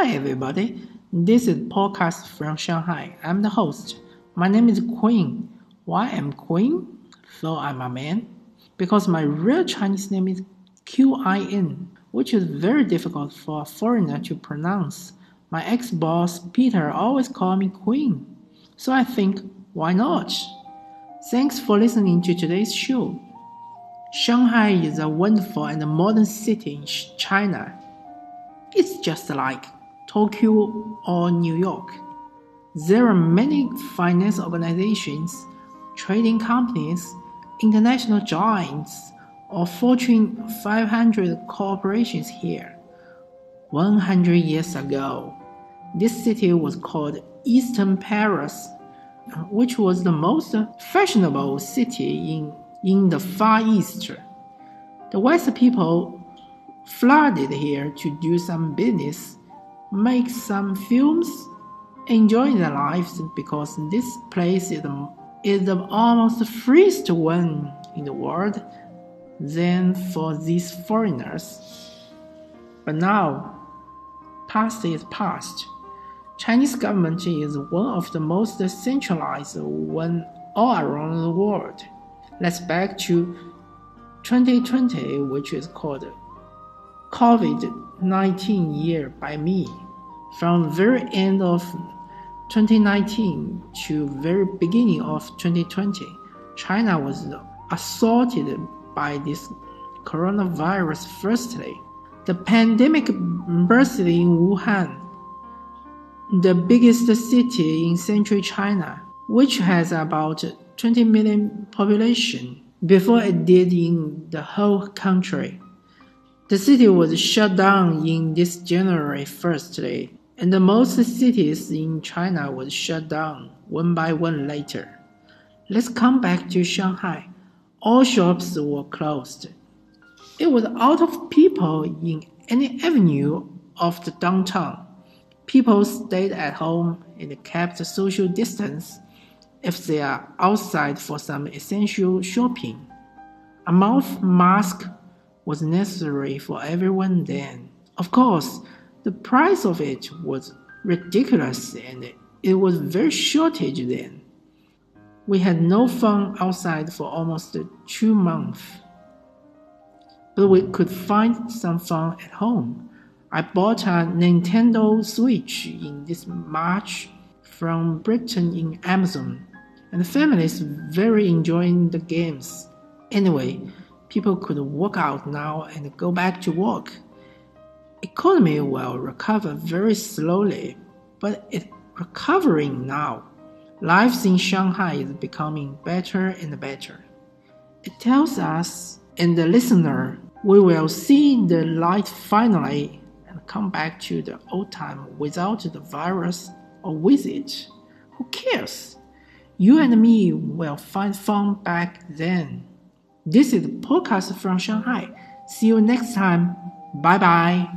Hi, everybody. This is podcast from Shanghai. I'm the host. My name is Queen. Why am Queen? So I'm a man. Because my real Chinese name is Q I N, which is very difficult for a foreigner to pronounce. My ex boss Peter always called me Queen. So I think, why not? Thanks for listening to today's show. Shanghai is a wonderful and modern city in China. It's just like Tokyo or New York. There are many finance organizations, trading companies, international giants, or Fortune 500 corporations here. 100 years ago, this city was called Eastern Paris, which was the most fashionable city in, in the Far East. The West people flooded here to do some business, make some films, enjoy their lives because this place is is the almost freest one in the world than for these foreigners. But now, past is past. Chinese government is one of the most centralized one all around the world. Let's back to 2020, which is called COVID-19 year by me. From very end of 2019 to very beginning of 2020, China was assaulted by this coronavirus firstly. The pandemic burst in Wuhan the biggest city in central China, which has about 20 million population before it did in the whole country. The city was shut down in this January 1st, and most cities in China was shut down one by one later. Let's come back to Shanghai. All shops were closed. It was out of people in any avenue of the downtown. People stayed at home and kept social distance if they are outside for some essential shopping. A mouth mask was necessary for everyone then. Of course, the price of it was ridiculous and it was very shortage then. We had no fun outside for almost two months. But we could find some fun at home. I bought a Nintendo Switch in this March from Britain in Amazon, and the family is very enjoying the games. Anyway, people could walk out now and go back to work. Economy will recover very slowly, but it's recovering now. Life in Shanghai is becoming better and better. It tells us and the listener we will see the light finally and come back to the old time without the virus or with it. Who cares? You and me will find fun back then. This is the podcast from Shanghai. See you next time. Bye bye.